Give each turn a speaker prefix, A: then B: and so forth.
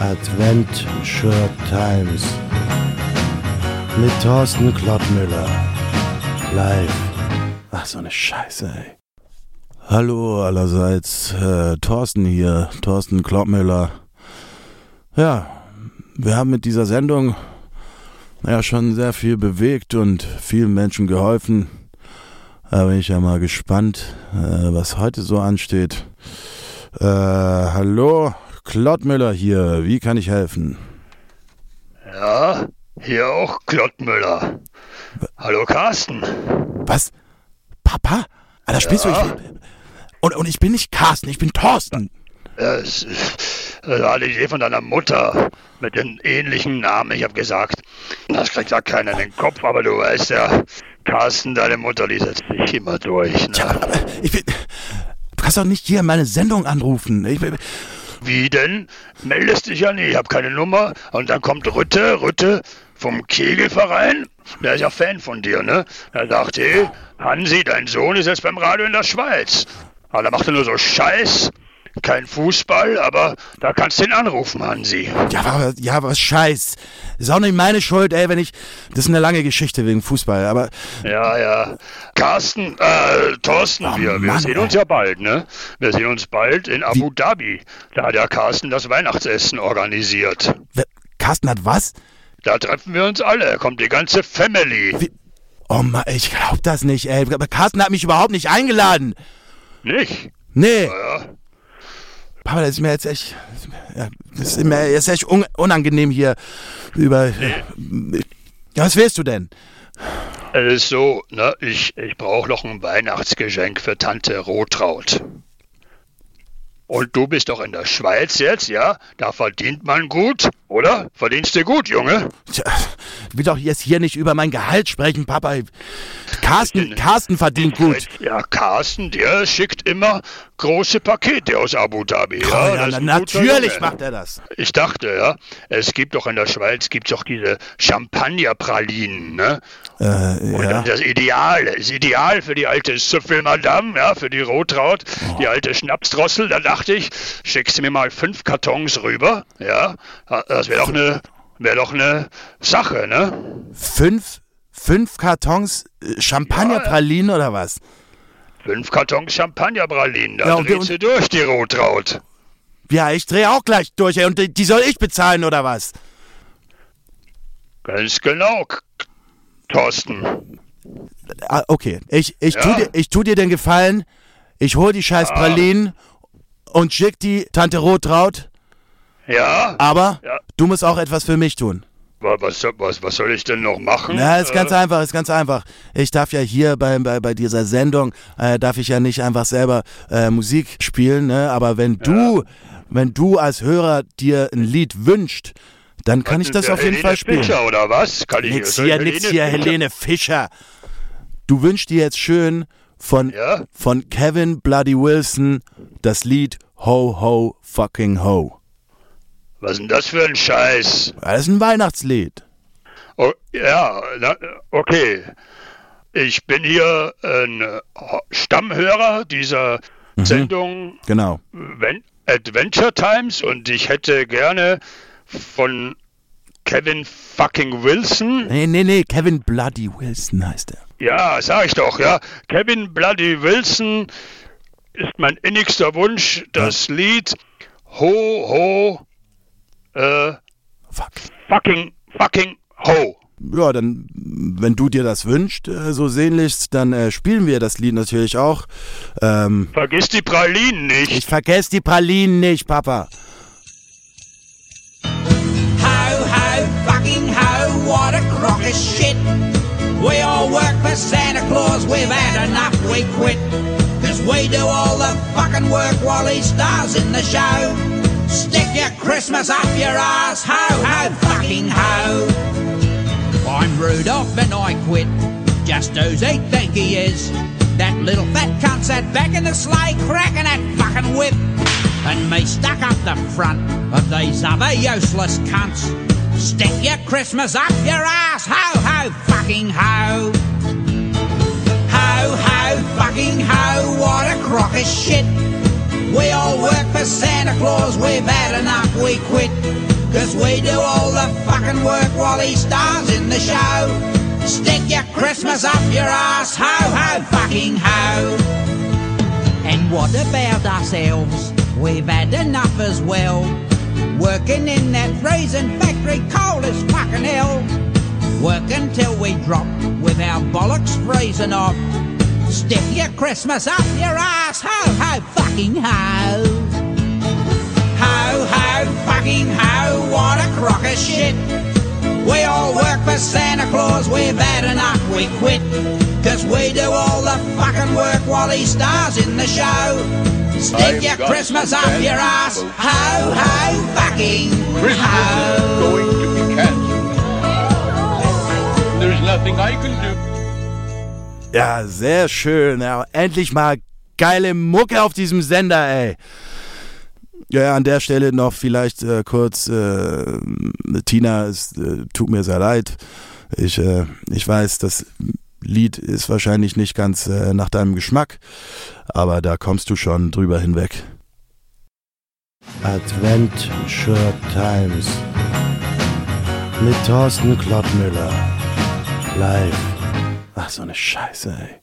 A: Adventure Times mit Thorsten Klottmüller. Live. Ach, so eine Scheiße, ey. Hallo allerseits, äh, Thorsten hier, Thorsten Klottmüller. Ja, wir haben mit dieser Sendung ja schon sehr viel bewegt und vielen Menschen geholfen. Da bin ich ja mal gespannt, äh, was heute so ansteht. Äh, hallo, Klottmüller hier, wie kann ich helfen?
B: Ja, hier auch Klottmüller. Hallo Carsten.
A: Was? Papa? Alter, spielst
B: Ja.
A: du? Ich, und, und ich bin nicht Carsten, ich bin Thorsten.
B: Das, das war die Idee von deiner Mutter mit dem ähnlichen Namen. Ich habe gesagt, das kriegt ja keiner in den Kopf, aber du weißt ja, Carsten, deine Mutter, die setzt sich immer durch.
A: Tja,
B: Ne?
A: aber ich bin. Du kannst doch nicht hier meine Sendung anrufen. Ich, bin-
B: Wie denn? Meldest dich ja nie, ich habe keine Nummer. Und dann kommt Rütte, Rütte vom Kegelverein. Der ist ja Fan von dir, ne? Er hey, Hansi, dein Sohn ist jetzt beim Radio in der Schweiz. Aber da macht er nur so Scheiß. Kein Fußball, aber da kannst du ihn anrufen, Hansi.
A: ja, aber, ja, was Scheiß. Ist auch nicht meine Schuld, ey, wenn ich. Das ist eine lange Geschichte wegen Fußball, aber.
B: Ja, ja. Carsten, äh, Thorsten,
A: Oh,
B: wir, wir
A: Mann,
B: sehen uns ja bald, ne? Wir sehen uns bald in Abu Dhabi. Da hat ja Carsten das Weihnachtsessen organisiert.
A: Wer- Carsten hat was?
B: Da treffen wir uns alle, kommt die ganze Family.
A: Wie- Oh Mann, ich glaub das nicht, ey. Aber Carsten hat mich überhaupt nicht eingeladen.
B: Nicht?
A: Nee.
B: Ja.
A: Papa, das ist mir jetzt echt. Das ist mir jetzt echt un unangenehm hier über. Was willst du denn?
B: Es ist so, ne, ich, ich brauche noch ein Weihnachtsgeschenk für Tante Rotraut. Und du bist doch in der Schweiz jetzt, ja? Da verdient man gut, oder? Verdienst du gut, Junge?
A: Tja, ich will doch jetzt hier nicht über mein Gehalt sprechen, Papa. Carsten, Carsten verdient gut.
B: Ja, Carsten, der schickt immer große Pakete aus Abu Dhabi.
A: Oh,
B: Ja,
A: ja, na, natürlich macht er das.
B: Ich dachte, ja, es gibt doch in der Schweiz gibt's doch diese Champagnerpralinen, ne?
A: Äh,
B: Und
A: ja.
B: das Ideal, das Ideal für die alte Süffelmadame, ja, für die Rotraut, die
A: Oh.
B: alte Schnapsdrossel, da dachte ich, schickst du mir mal fünf Kartons rüber, ja, das wäre doch eine, wäre doch eine Sache, ne?
A: Fünf, fünf Kartons äh, Champagnerpralinen oder was?
B: Fünf Kartons Champagnerpralinen, da
A: Ja,
B: dreht
A: und-
B: sie durch, die Rotraut.
A: Ja, ich drehe auch gleich durch, ey. Und die- soll ich bezahlen oder was?
B: Ganz genau, Thorsten.
A: Ah, okay. Ich, ich,
B: Ja.
A: tu dir, ich tu dir den Gefallen. Ich hol die scheiß Pralinen und schick die Tante Rotraut.
B: Ja,
A: Aber
B: Ja.
A: du musst auch etwas für mich tun.
B: wa- was, soll- was, was soll ich denn noch machen?
A: Ja, ist
B: Äh,
A: ganz einfach, ist ganz einfach. Ich darf ja hier bei, bei, bei dieser Sendung, äh, darf ich ja nicht einfach selber äh, Musik spielen, ne? Aber wenn du, wenn du als Hörer dir ein Lied wünscht, dann kann ich das auf jeden
B: Helene
A: Fall spielen.
B: Fischer, oder was? Kann ich
A: Nix hier, nix hier, Helene Fischer. Du wünschst dir jetzt schön von,
B: Ja?
A: von Kevin Bloody Wilson das Lied Ho Ho Fucking Ho.
B: Was ist denn das für ein Scheiß?
A: Das ist ein Weihnachtslied.
B: Oh, ja, na, okay. Ich bin hier ein Stammhörer dieser
A: Mhm.
B: Sendung
A: Genau.
B: Ven- Adventure Times und ich hätte gerne von Kevin fucking Wilson.
A: Nee, nee, nee, Kevin Bloody Wilson heißt er.
B: Ja, sag ich doch, ja. Kevin Bloody Wilson ist mein innigster Wunsch, das Lied Ho Ho äh,
A: Fuck.
B: fucking fucking Ho.
A: Ja, dann, wenn du dir das wünschst, äh, so sehnlichst, dann äh, spielen wir das Lied natürlich auch. Ähm,
B: Vergiss die Pralinen nicht.
A: ich vergesse die Pralinen nicht, Papa.
C: Ho, ho, fucking ho, what a crock of shit. We all work for Santa Claus, we've had enough, we quit. Cause we do all the fucking work while he stars in the show. Stick your Christmas up your ass, ho, ho, fucking ho. I'm Rudolph and I quit. Just who's he think he is? That little fat cunt sat back in the sleigh cracking that fucking whip. And me stuck up the front of these other useless cunts. Stick your Christmas up your ass, ho ho fucking ho. Ho ho fucking ho, what a crock of shit. We all work for Santa Claus, we've had enough, we quit. Cause we do all the fucking work while he stars in the show. Stick your Christmas up your ass, ho ho fucking ho. And what about ourselves? We've had enough as well. Working in that freezing factory, cold as fucking hell. Work until we drop with our bollocks freezing off. Stick your Christmas up your ass, ho ho fucking ho. Ho ho fucking ho, what a crock of shit. We all work for Santa Claus, we've had enough, we quit. Cause we do all the fucking work while he stars in the show. Stick
D: I've
C: your Christmas
D: some
C: up your ass,
D: news,
C: ho ho fucking
D: Christmas
C: ho.
D: is going to be canceled. There's nothing I can do.
A: Ja, sehr schön. Ja, endlich mal geile Mucke auf diesem Sender, ey. Ja, ja, an der Stelle noch vielleicht äh, kurz, äh, Tina, es äh, tut mir sehr leid. Ich, äh, ich weiß, das Lied ist wahrscheinlich nicht ganz äh, nach deinem Geschmack, aber da kommst du schon drüber hinweg. Adventure Times mit Thorsten Klottmüller. Live. Ach, so eine Scheiße, ey.